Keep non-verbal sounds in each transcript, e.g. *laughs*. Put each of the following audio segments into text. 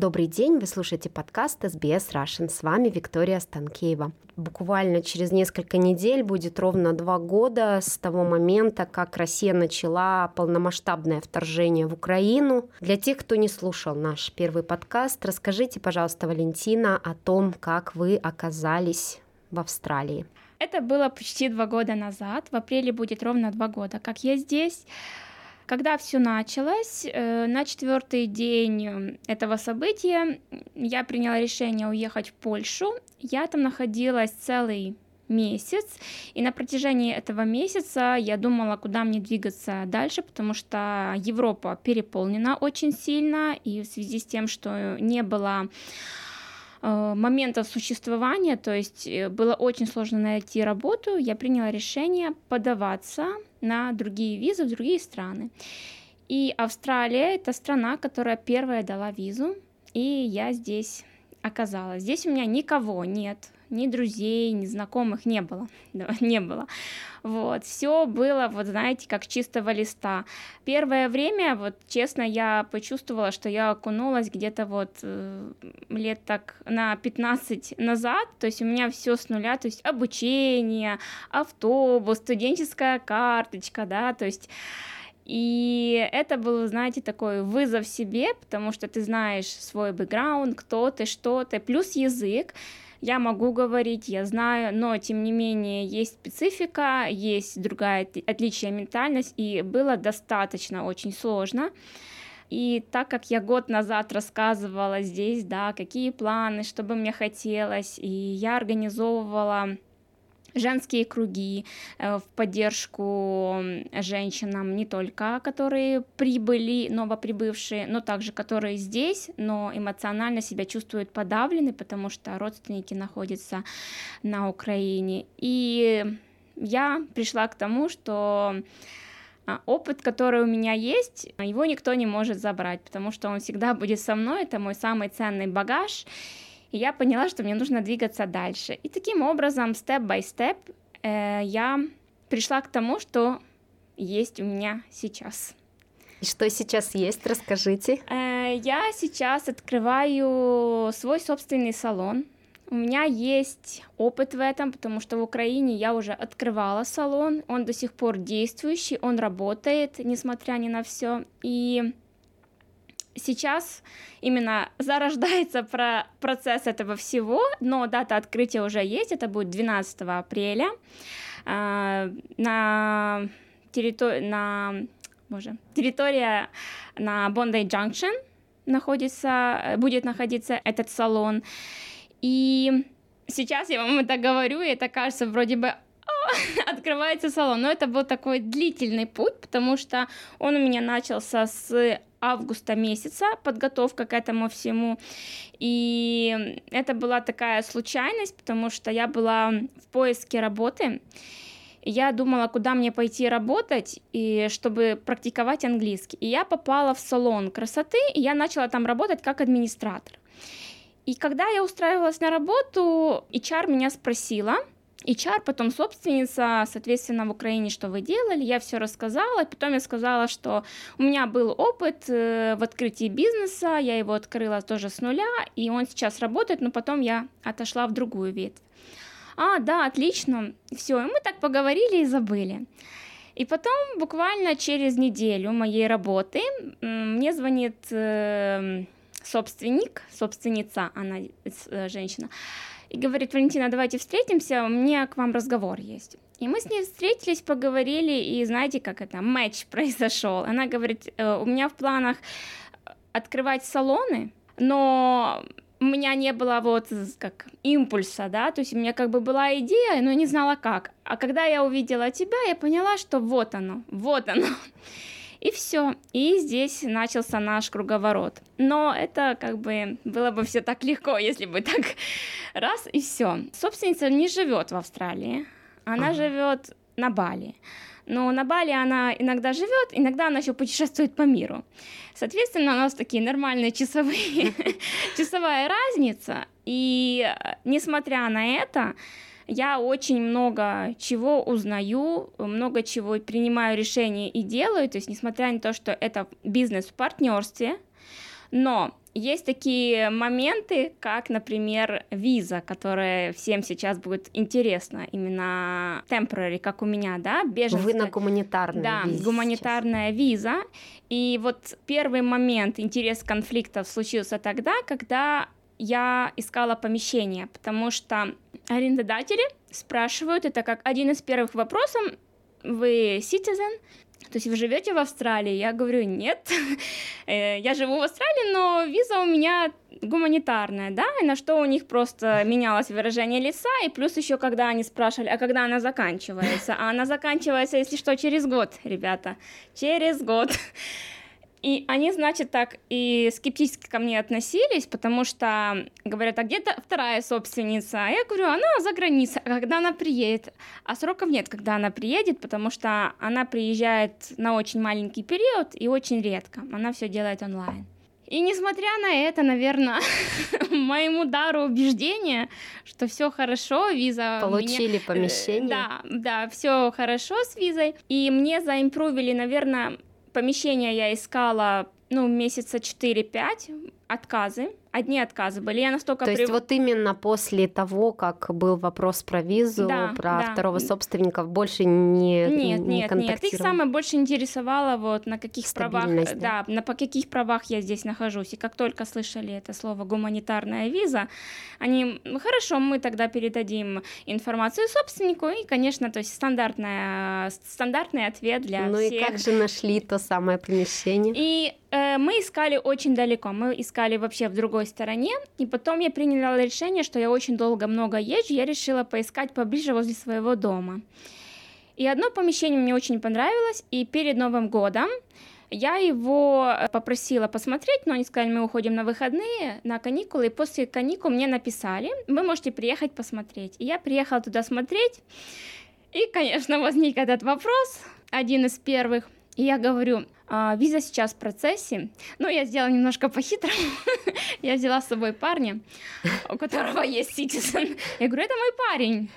Добрый день, вы слушаете подкаст SBS Russian. С вами Виктория Станкеева. Буквально через несколько недель будет ровно два года с того момента, как Россия начала полномасштабное вторжение в Украину. Для тех, кто не слушал наш первый подкаст, расскажите, пожалуйста, Валентина, о том, как вы оказались в Австралии. Это было почти два года назад. В апреле будет ровно два года, как я здесь. Когда все началось, э, на четвертый день этого события я приняла решение уехать в Польшу. Я там находилась целый месяц, и на протяжении этого месяца я думала, куда мне двигаться дальше, потому что Европа переполнена очень сильно, и в связи с тем, что не было моментов существования, то есть э, было очень сложно найти работу, я приняла решение подаваться на другие визы в другие страны. И Австралия – это страна, которая первая дала визу, и я здесь оказалась. Здесь у меня никого нет, ни друзей, ни знакомых не было, *laughs* не было. Вот, все было, вот знаете, как чистого листа. Первое время, вот честно, я почувствовала, что я окунулась где-то вот э, лет так на 15 назад, то есть у меня все с нуля, то есть обучение, автобус, студенческая карточка, да, то есть и это был, знаете, такой вызов себе, потому что ты знаешь свой бэкграунд, кто ты, что ты, плюс язык. Я могу говорить, я знаю, но тем не менее есть специфика, есть другая отличие ментальность, и было достаточно очень сложно. И так как я год назад рассказывала здесь, да, какие планы, что бы мне хотелось, и я организовывала женские круги э, в поддержку женщинам не только, которые прибыли, новоприбывшие, но также которые здесь, но эмоционально себя чувствуют подавлены, потому что родственники находятся на Украине. И я пришла к тому, что а, опыт, который у меня есть, его никто не может забрать, потому что он всегда будет со мной, это мой самый ценный багаж, и я поняла, что мне нужно двигаться дальше. И таким образом, степ-бай-степ, э, я пришла к тому, что есть у меня сейчас. И что сейчас есть, расскажите. Э, я сейчас открываю свой собственный салон. У меня есть опыт в этом, потому что в Украине я уже открывала салон, он до сих пор действующий, он работает, несмотря ни на все. И сейчас именно зарождается про процесс этого всего, но дата открытия уже есть, это будет 12 апреля. Э, на территории, на, боже, территория на Bondi Junction находится, будет находиться этот салон, и сейчас я вам это говорю, и это кажется вроде бы *laughs* открывается салон. Но это был такой длительный путь, потому что он у меня начался с августа месяца, подготовка к этому всему. И это была такая случайность, потому что я была в поиске работы. Я думала, куда мне пойти работать, и чтобы практиковать английский. И я попала в салон красоты, и я начала там работать как администратор. И когда я устраивалась на работу, HR меня спросила, HR, потом собственница, соответственно, в Украине, что вы делали, я все рассказала, потом я сказала, что у меня был опыт э, в открытии бизнеса, я его открыла тоже с нуля, и он сейчас работает, но потом я отошла в другую ветвь. А, да, отлично, все, и мы так поговорили и забыли. И потом буквально через неделю моей работы мне звонит э, собственник, собственница, она э, женщина, и говорит, Валентина, давайте встретимся, у меня к вам разговор есть. И мы с ней встретились, поговорили, и знаете, как это, матч *laughs* произошел. Она говорит, «Э, у меня в планах открывать салоны, но у меня не было вот как импульса, да, то есть у меня как бы была идея, но не знала как. А когда я увидела тебя, я поняла, что вот оно, вот оно. *laughs* И все. И здесь начался наш круговорот. Но это как бы было бы все так легко, если бы так *laughs* раз и все. Собственница не живет в Австралии. Она ага. живет на Бали. Но на Бали она иногда живет, иногда она еще путешествует по миру. Соответственно, у нас такие нормальные часовые, *laughs* часовая разница. И э, несмотря на это, я очень много чего узнаю, много чего принимаю решения и делаю, то есть несмотря на то, что это бизнес в партнерстве, но есть такие моменты, как, например, виза, которая всем сейчас будет интересна, именно temporary, как у меня, да, беженская. Вы на гуманитарной Да, визе гуманитарная сейчас. виза. И вот первый момент интерес конфликтов случился тогда, когда я искала помещение, потому что арендодатели спрашивают, это как один из первых вопросов, вы citizen, то есть вы живете в Австралии? Я говорю, нет, *laughs* э, я живу в Австралии, но виза у меня гуманитарная, да, и на что у них просто менялось выражение лица, и плюс еще, когда они спрашивали, а когда она заканчивается, а она заканчивается, если что, через год, ребята, через год. *laughs* И они, значит, так и скептически ко мне относились, потому что говорят, а где-то вторая собственница? А я говорю, она за границей, а когда она приедет? А сроков нет, когда она приедет, потому что она приезжает на очень маленький период и очень редко. Она все делает онлайн. И несмотря на это, наверное, *laughs* моему дару убеждения, что все хорошо, виза получили меня... Э, помещение. Да, да, все хорошо с визой. И мне заимпровили, наверное, помещение я искала, ну, месяца 4-5, отказы одни отказы были. Я настолько То есть прив... вот именно после того, как был вопрос про визу, да, про да. второго собственника, больше не Нет, не нет, нет. Их самое больше интересовало вот на каких правах, да? да, на по каких правах я здесь нахожусь. И как только слышали это слово гуманитарная виза, они, хорошо, мы тогда передадим информацию собственнику и, конечно, то есть стандартная, стандартный ответ для ну всех. Ну и как же нашли то самое помещение? И э, мы искали очень далеко, мы искали вообще в другой другой стороне. И потом я приняла решение, что я очень долго много езжу, я решила поискать поближе возле своего дома. И одно помещение мне очень понравилось, и перед Новым годом я его э, попросила посмотреть, но они сказали, мы уходим на выходные, на каникулы, и после каникул мне написали, вы можете приехать посмотреть. И я приехала туда смотреть, и, конечно, *laughs* возник этот вопрос, один из первых, и я говорю, а, виза сейчас в процессе. Но я сделала немножко по-хитрому. *laughs* я взяла с собой парня, у которого есть citizen. Я говорю, это мой парень.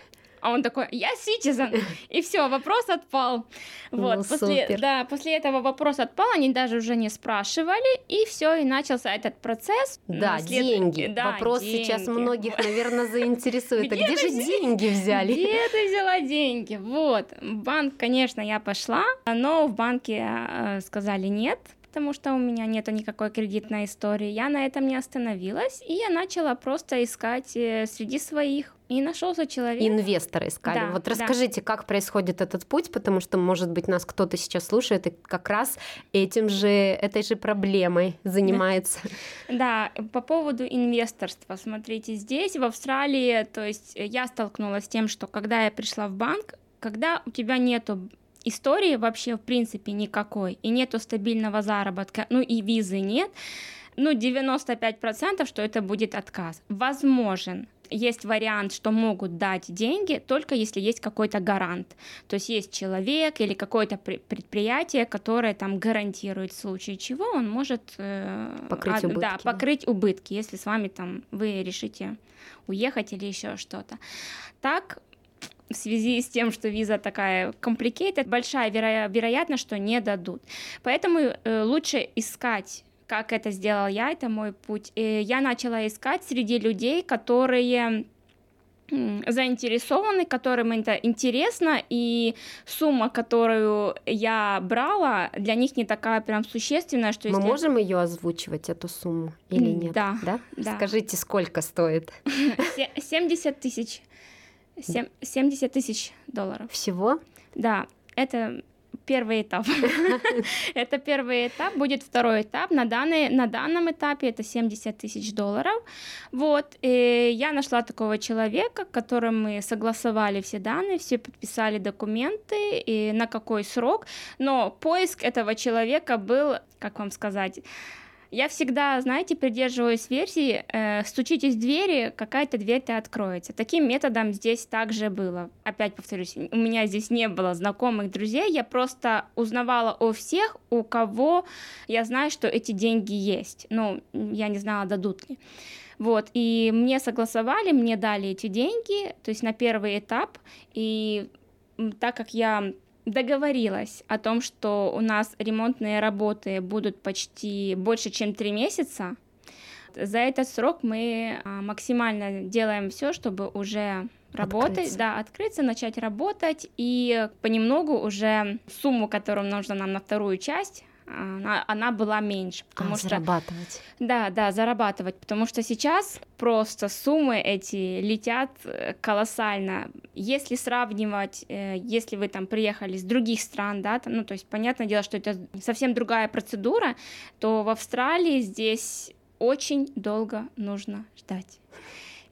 А он такой, я citizen. *laughs* И все, вопрос отпал. Вот, ну, после, супер. да, после этого вопрос отпал, они даже уже не спрашивали, и все, и начался этот процесс. Да, След... деньги. Да, Вопрос деньги. сейчас многих, наверное, заинтересует. А где же деньги взяли? Где ты взяла деньги? Вот, банк, конечно, я пошла, но в банке э, сказали нет, потому что у меня нету никакой кредитной истории. Я на этом не остановилась, и я начала просто искать э, среди своих. И нашелся человек. Инвестора искали. Да, вот расскажите, да. как происходит этот путь, потому что, может быть, нас кто-то сейчас слушает и как раз этим же, этой же проблемой занимается. Да, по поводу инвесторства. Смотрите, здесь, в Австралии, то есть я столкнулась с тем, что когда я пришла в банк, когда у тебя нету истории вообще в принципе никакой, и нету стабильного заработка, ну и визы нет, ну 95% что это будет отказ. Возможен, есть вариант, что могут дать деньги только если есть какой-то гарант. То есть есть человек или какое-то предприятие, которое там гарантирует в случае чего он может э, покрыть, а, убытки. Да, покрыть убытки, если с вами там вы решите уехать или еще что-то. Так в связи с тем, что виза такая complicated, большая веро- вероятность, что не дадут. Поэтому э, лучше искать как это сделал я, это мой путь. И я начала искать среди людей, которые заинтересованы, которым это интересно, и сумма, которую я брала, для них не такая прям существенная, что... Мы можем ее озвучивать, эту сумму, или нет? Да. да? да. Скажите, сколько стоит? *laughs* 70 тысяч 70 тысяч долларов. Всего? Да, это первый этап. *laughs* это первый этап, будет второй этап. На, данный, на данном этапе это 70 тысяч долларов. Вот, я нашла такого человека, которым мы согласовали все данные, все подписали документы, и на какой срок. Но поиск этого человека был, как вам сказать, я всегда, знаете, придерживаюсь версии, э, стучитесь в двери, какая-то дверь-то откроется. Таким методом здесь также было. Опять повторюсь, у меня здесь не было знакомых друзей, я просто узнавала о всех, у кого я знаю, что эти деньги есть. Ну, я не знала, дадут ли. Вот, и мне согласовали, мне дали эти деньги, то есть на первый этап, и так как я договорилась о том, что у нас ремонтные работы будут почти больше, чем три месяца, За этот срок мы а, максимально делаем все, чтобы уже работать, открыться. да, открыться, начать работать и понемногу уже сумму, которую нужно нам на вторую часть, она, она была меньше, потому а, что зарабатывать. Да, да, зарабатывать, потому что сейчас просто суммы эти летят э, колоссально. Если сравнивать, э, если вы там приехали с других стран, да, там, ну то есть понятное дело, что это совсем другая процедура, то в Австралии здесь очень долго нужно ждать.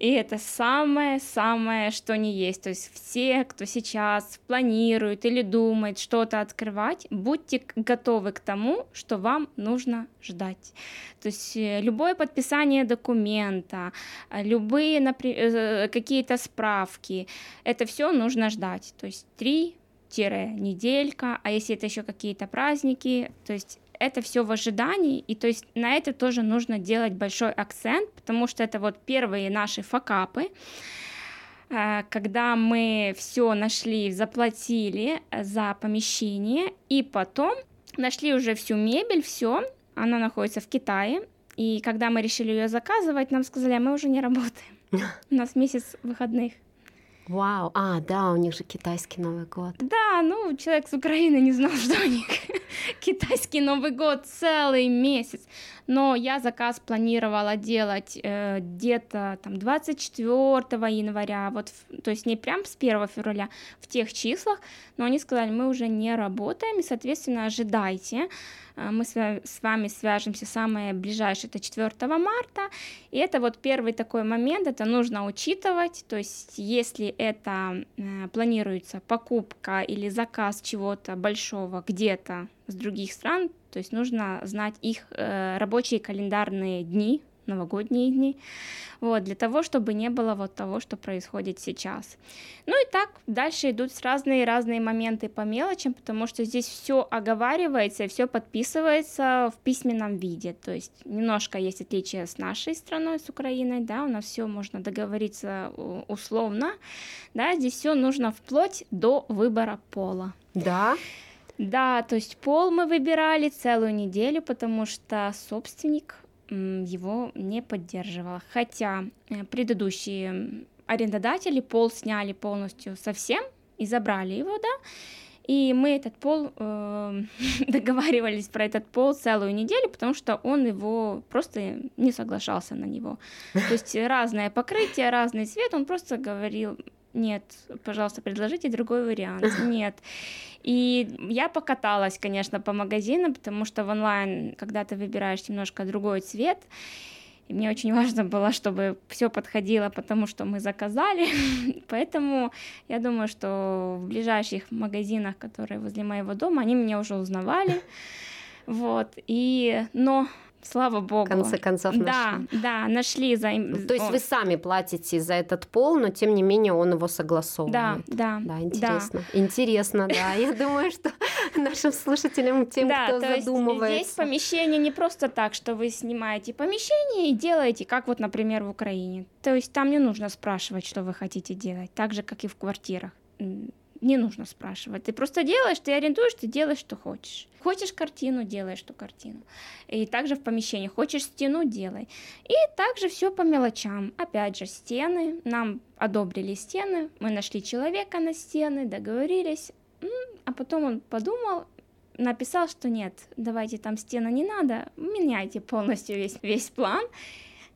И это самое-самое, что не есть. То есть все, кто сейчас планирует или думает что-то открывать, будьте готовы к тому, что вам нужно ждать. То есть э, любое подписание документа, э, любые э, какие-то справки, это все нужно ждать. То есть три неделька, а если это еще какие-то праздники, то есть это все в ожидании, и то есть на это тоже нужно делать большой акцент, потому что это вот первые наши факапы, э, когда мы все нашли, заплатили за помещение, и потом нашли уже всю мебель, все, она находится в Китае, и когда мы решили ее заказывать, нам сказали, а мы уже не работаем. *laughs* У нас месяц выходных. Вау, а, да, у них же китайский Новый год. Да, ну, человек с Украины не знал, *laughs* что у них китайский Новый год целый месяц. Но я заказ планировала делать э, где-то там 24 января, вот, то есть не прям с 1 февраля, в тех числах, но они сказали, мы уже не работаем, и, соответственно, ожидайте. А, мы с вами свяжемся самое ближайшее, это 4 марта, и это вот первый такой момент, это нужно учитывать, то есть если это э, планируется покупка или заказ чего-то большого где-то с других стран, то есть нужно знать их э, рабочие календарные дни, новогодние дни, вот, для того, чтобы не было вот того, что происходит сейчас. Ну и так дальше идут разные-разные моменты по мелочам, потому что здесь все оговаривается, все подписывается в письменном виде, то есть немножко есть отличия с нашей страной, с Украиной, да, у нас все можно договориться условно, да, здесь все нужно вплоть до выбора пола. Да. Да, то есть пол мы выбирали целую неделю, потому что собственник его не поддерживала. Хотя э, предыдущие арендодатели пол сняли полностью совсем и забрали его, да, и мы этот пол э, *laughs* договаривались про этот пол целую неделю, потому что он его просто не соглашался на него. То есть разное покрытие, разный цвет, он просто говорил, нет, пожалуйста, предложите другой вариант. *laughs* Нет. И я покаталась, конечно, по магазинам, потому что в онлайн, когда ты выбираешь немножко другой цвет, и мне очень *laughs* важно было, чтобы все подходило, потому что мы заказали. *laughs* Поэтому я думаю, что в ближайших магазинах, которые возле моего дома, они меня уже узнавали. Вот. И, но Слава богу. В конце концов нашли. Да, да, нашли за... То есть вы сами платите за этот пол, но тем не менее он его согласовывает. Да, да. Да, интересно. Да. Интересно, да. Я думаю, что *laughs* нашим слушателям, тем, да, кто то задумывается. Есть здесь помещение не просто так, что вы снимаете помещение и делаете, как вот, например, в Украине. То есть там не нужно спрашивать, что вы хотите делать, так же, как и в квартирах не нужно спрашивать. Ты просто делаешь, ты арендуешь, ты делаешь, что хочешь. Хочешь картину, делаешь ту картину. И также в помещении. Хочешь стену, делай. И также все по мелочам. Опять же, стены. Нам одобрили стены. Мы нашли человека на стены, договорились. А потом он подумал, написал, что нет, давайте там стены не надо, меняйте полностью весь, весь план.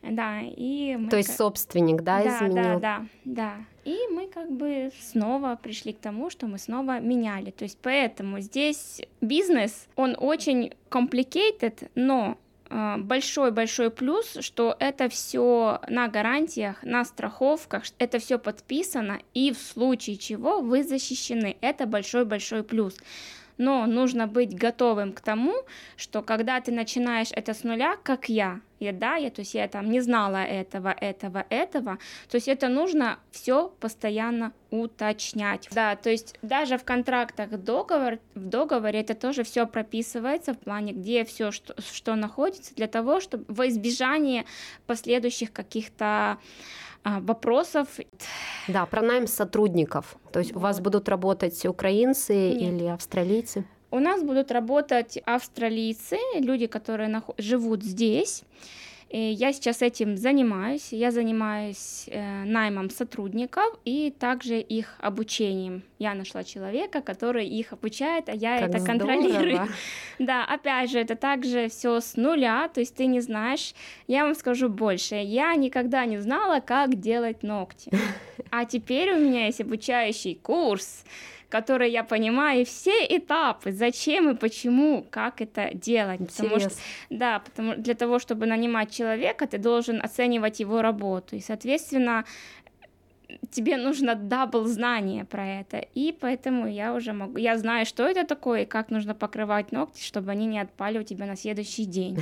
Да, и мы... То есть собственник, да, да изменил? Да, да, да. И мы как бы снова пришли к тому, что мы снова меняли. То есть поэтому здесь бизнес, он очень complicated, но а, большой-большой плюс, что это все на гарантиях, на страховках, это все подписано, и в случае чего вы защищены. Это большой-большой плюс но нужно быть готовым к тому, что когда ты начинаешь это с нуля, как я, я да, я, то есть я там не знала этого, этого, этого, то есть это нужно все постоянно уточнять. Да, то есть даже в контрактах договор, в договоре это тоже все прописывается в плане, где все, что, что находится, для того, чтобы во избежание последующих каких-то вопросов. Да, про найм сотрудников. То есть вот. у вас будут работать украинцы Нет. или австралийцы? У нас будут работать австралийцы, люди, которые нах... живут здесь. И я сейчас этим занимаюсь. Я занимаюсь э, наймом сотрудников и также их обучением. Я нашла человека, который их обучает, а я как это здорово. контролирую. *laughs* Да, опять же, это также все с нуля, то есть ты не знаешь. Я вам скажу больше. Я никогда не знала, как делать ногти. *laughs* А теперь у меня есть обучающий курс, который я понимаю все этапы, зачем и почему, как это делать. Потому что, да, потому для того, чтобы нанимать человека, ты должен оценивать его работу. И, соответственно, тебе нужно double знание про это, и поэтому я уже могу, я знаю, что это такое, и как нужно покрывать ногти, чтобы они не отпали у тебя на следующий день.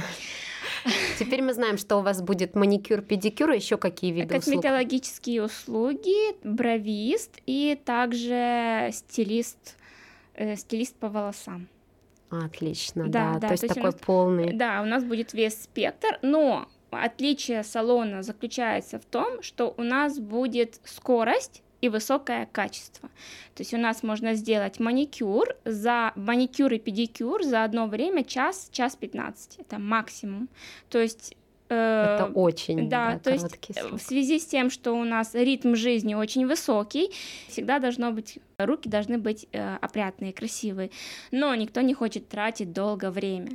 Теперь мы знаем, что у вас будет маникюр, педикюр, и еще какие виды услуг? Косметологические услуги, бровист и также стилист, э, стилист по волосам. Отлично, да, да, да то есть то есть такой нас, полный. Да, у нас будет весь спектр, но отличие салона заключается в том, что у нас будет скорость и высокое качество. То есть у нас можно сделать маникюр за маникюр и педикюр за одно время час, час 15. Это максимум. То есть Э, Это очень да, да, то есть э, срок. в связи с тем, что у нас ритм жизни очень высокий, всегда должно быть руки должны быть э, опрятные, красивые, но никто не хочет тратить долго время.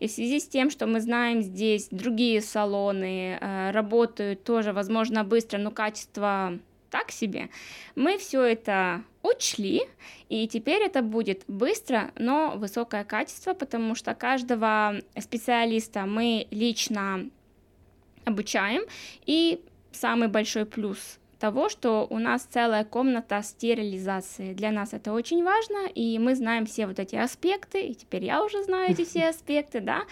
И в связи с тем, что мы знаем здесь другие салоны э, работают тоже, возможно, быстро, но качество так себе, мы все это учли, и теперь это будет быстро, но высокое качество, потому что каждого специалиста мы лично обучаем. И самый большой плюс того, что у нас целая комната стерилизации. Для нас это очень важно, и мы знаем все вот эти аспекты, и теперь я уже знаю эти все *laughs* аспекты, да,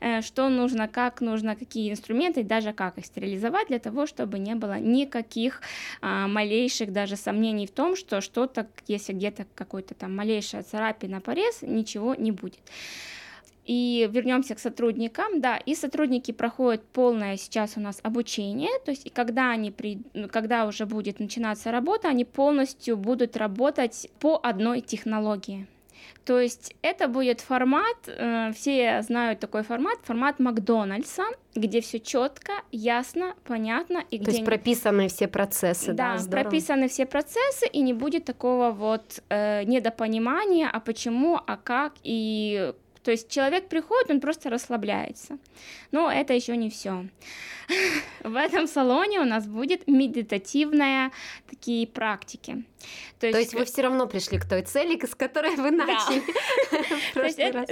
э, что нужно, как нужно, какие инструменты, и даже как их стерилизовать для того, чтобы не было никаких а, малейших даже сомнений в том, что что-то, если где-то какой-то там малейшая царапина, порез, ничего не будет. И вернемся к сотрудникам, да, и сотрудники проходят полное сейчас у нас обучение, то есть когда они при, ну, когда уже будет начинаться работа, они полностью будут работать по одной технологии. То есть это будет формат, э, все знают такой формат, формат Макдональдса, где все четко, ясно, понятно и То где есть прописаны все процессы, да? Да, прописаны все процессы и не будет такого вот э, недопонимания, а почему, а как и то есть человек приходит, он просто расслабляется. Но это еще не все. *laughs* В этом салоне у нас будет медитативная такие практики. То есть, то есть вы все равно пришли к той цели, с которой вы начали. *laughs*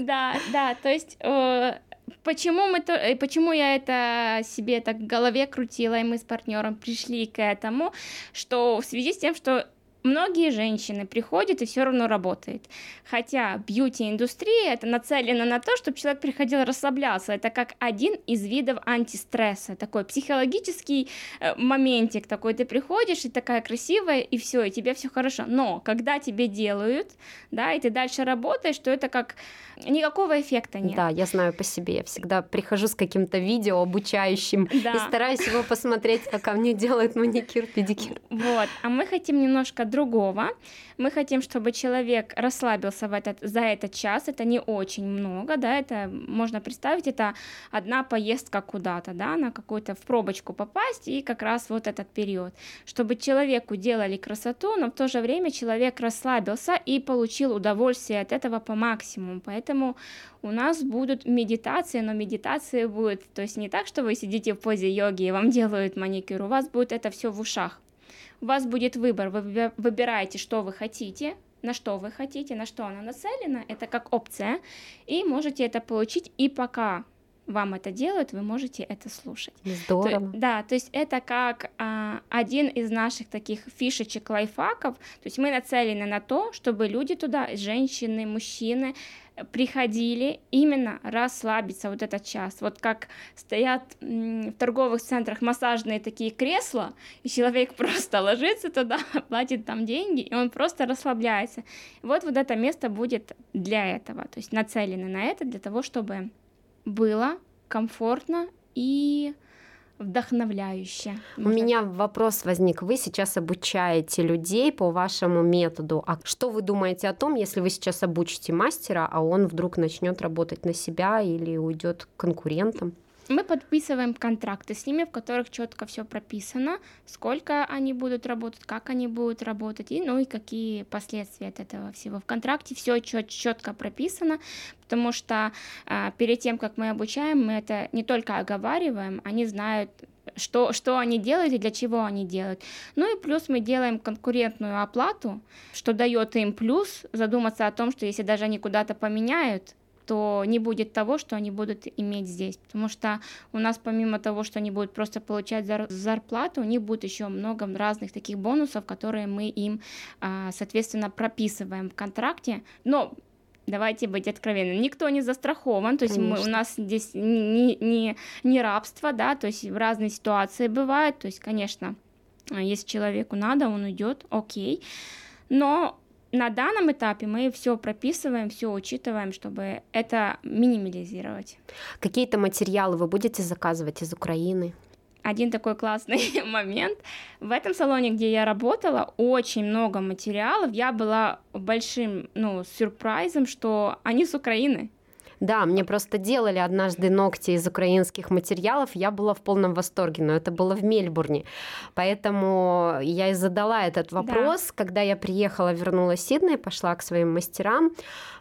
Да, да, то есть э, почему мы то, э, почему я это себе так в голове крутила, и мы с партнером пришли к этому, что в связи с тем, что Многие женщины приходят и все равно работает. Хотя бьюти-индустрия это нацелена на то, чтобы человек приходил расслабляться. Это как один из видов антистресса. Такой психологический э, моментик такой. Ты приходишь и такая красивая, и все, и тебе все хорошо. Но когда тебе делают, да, и ты дальше работаешь, то это как никакого эффекта нет. Да, я знаю по себе. Я всегда прихожу с каким-то видео обучающим да. и стараюсь его посмотреть, как мне делают маникюр, педикюр. Вот. А мы хотим немножко другого. Мы хотим, чтобы человек расслабился в этот, за этот час. Это не очень много, да, это можно представить, это одна поездка куда-то, да, на какую-то в пробочку попасть и как раз вот этот период. Чтобы человеку делали красоту, но в то же время человек расслабился и получил удовольствие от этого по максимуму. Поэтому у нас будут медитации, но медитации будут, то есть не так, что вы сидите в позе йоги и вам делают маникюр, у вас будет это все в ушах у вас будет выбор, вы выбираете, что вы хотите, на что вы хотите, на что она нацелена, это как опция, и можете это получить, и пока вам это делают, вы можете это слушать. Здорово. То, да, то есть это как а, один из наших таких фишечек, лайфхаков. То есть мы нацелены на то, чтобы люди туда, женщины, мужчины, приходили именно расслабиться вот этот час. Вот как стоят в торговых центрах массажные такие кресла, и человек *laughs* просто ложится туда, *laughs* платит там деньги, и он просто расслабляется. Вот вот это место будет для этого, то есть нацелены на это для того, чтобы было комфортно и вдохновляюще. У меня вопрос возник. Вы сейчас обучаете людей по вашему методу. А что вы думаете о том, если вы сейчас обучите мастера, а он вдруг начнет работать на себя или уйдет к конкурентам? Мы подписываем контракты с ними, в которых четко все прописано, сколько они будут работать, как они будут работать, и ну и какие последствия от этого всего. В контракте все четко прописано, потому что а, перед тем, как мы обучаем, мы это не только оговариваем, они знают что, что они делают и для чего они делают. Ну и плюс мы делаем конкурентную оплату, что дает им плюс задуматься о том, что если даже они куда-то поменяют, то не будет того, что они будут иметь здесь. Потому что у нас помимо того, что они будут просто получать зарплату, у них будет еще много разных таких бонусов, которые мы им, а, соответственно, прописываем в контракте. Но давайте быть откровенными, никто не застрахован, то есть мы, у нас здесь не, не, не рабство, да, то есть в разные ситуации бывают, то есть, конечно, если человеку надо, он уйдет, окей, но на данном этапе мы все прописываем, все учитываем, чтобы это минимализировать. Какие-то материалы вы будете заказывать из Украины? один такой классный *laughs* момент. В этом салоне, где я работала, очень много материалов. Я была большим, ну, сюрпризом, что они с Украины. Да, мне просто делали однажды ногти из украинских материалов, я была в полном восторге, но это было в Мельбурне. Поэтому я и задала этот вопрос, да. когда я приехала, вернулась в Сидней, пошла к своим мастерам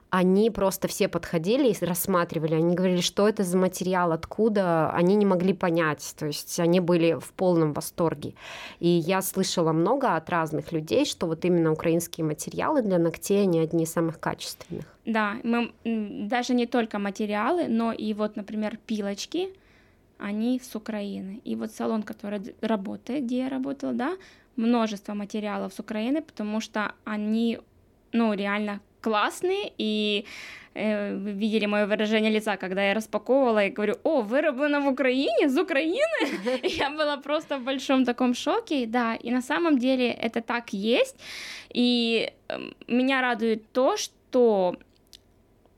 они просто все подходили и рассматривали, они говорили, что это за материал, откуда, они не могли понять, то есть они были в полном восторге. И я слышала много от разных людей, что вот именно украинские материалы для ногтей, они одни из самых качественных. Да, мы, даже не только материалы, но и вот, например, пилочки, они с Украины. И вот салон, который работает, где я работала, да, множество материалов с Украины, потому что они, ну, реально классные, и э, вы видели мое выражение лица, когда я распаковывала и говорю, о, выроблено в Украине, из Украины? *laughs* Я была просто в большом таком шоке, да, и на самом деле это так есть, и эм, меня радует то, что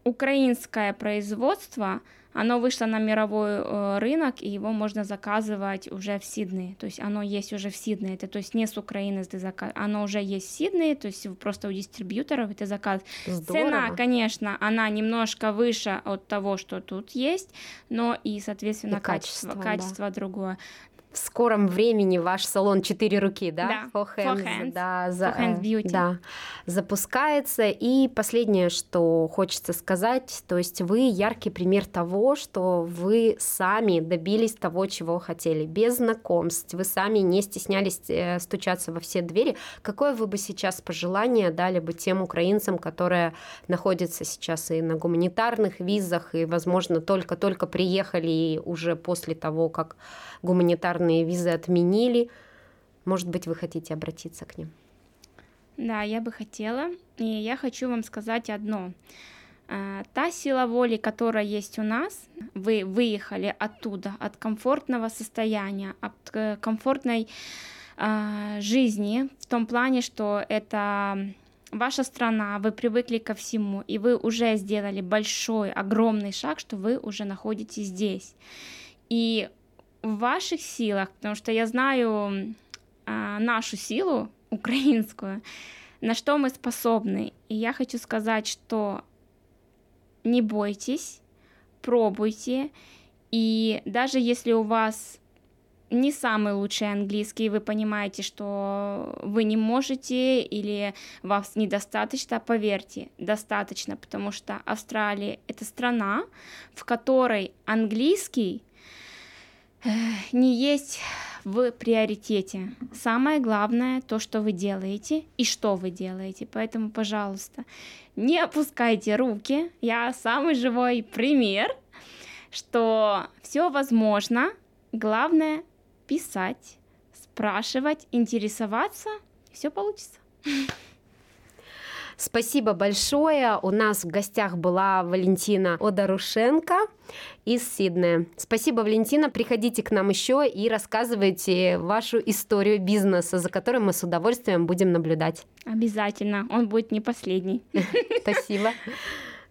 украинское производство, оно вышло на мировой э, рынок, и его можно заказывать уже в Сиднее. То есть оно есть уже в Сиднее. Это то есть не с Украины ты заказ... Оно уже есть в Сиднее, то есть просто у дистрибьюторов это заказ. Здорово. Цена, конечно, она немножко выше от того, что тут есть, но и, соответственно, и качество, качество, качество да. другое в скором времени ваш салон «Четыре руки», да? Да, Four Hands, Four hands. Да, за, Four hands Beauty. Да, запускается. И последнее, что хочется сказать, то есть вы яркий пример того, что вы сами добились того, чего хотели, без знакомств, вы сами не стеснялись э, стучаться во все двери. Какое вы бы сейчас пожелание дали бы тем украинцам, которые находятся сейчас и на гуманитарных визах, и, возможно, только-только приехали и уже после того, как гуманитарные визы отменили. Может быть, вы хотите обратиться к ним? Да, я бы хотела. И я хочу вам сказать одно. А, та сила воли, которая есть у нас, вы выехали оттуда, от комфортного состояния, от э, комфортной э, жизни, в том плане, что это ваша страна, вы привыкли ко всему, и вы уже сделали большой, огромный шаг, что вы уже находитесь здесь. И в ваших силах, потому что я знаю а, нашу силу *laughs* украинскую, на что мы способны. И я хочу сказать, что не бойтесь, пробуйте, и даже если у вас не самый лучший английский, вы понимаете, что вы не можете или вас недостаточно, поверьте, достаточно, потому что Австралия это страна, в которой английский не есть в приоритете. Самое главное то, что вы делаете и что вы делаете. Поэтому, пожалуйста, не опускайте руки. Я самый живой пример, что все возможно. Главное писать, спрашивать, интересоваться, все получится. *laughs* Спасибо большое. У нас в гостях была Валентина Одарушенко из Сиднея. Спасибо, Валентина. Приходите к нам еще и рассказывайте вашу историю бизнеса, за которой мы с удовольствием будем наблюдать. Обязательно. Он будет не последний. *laughs* Спасибо.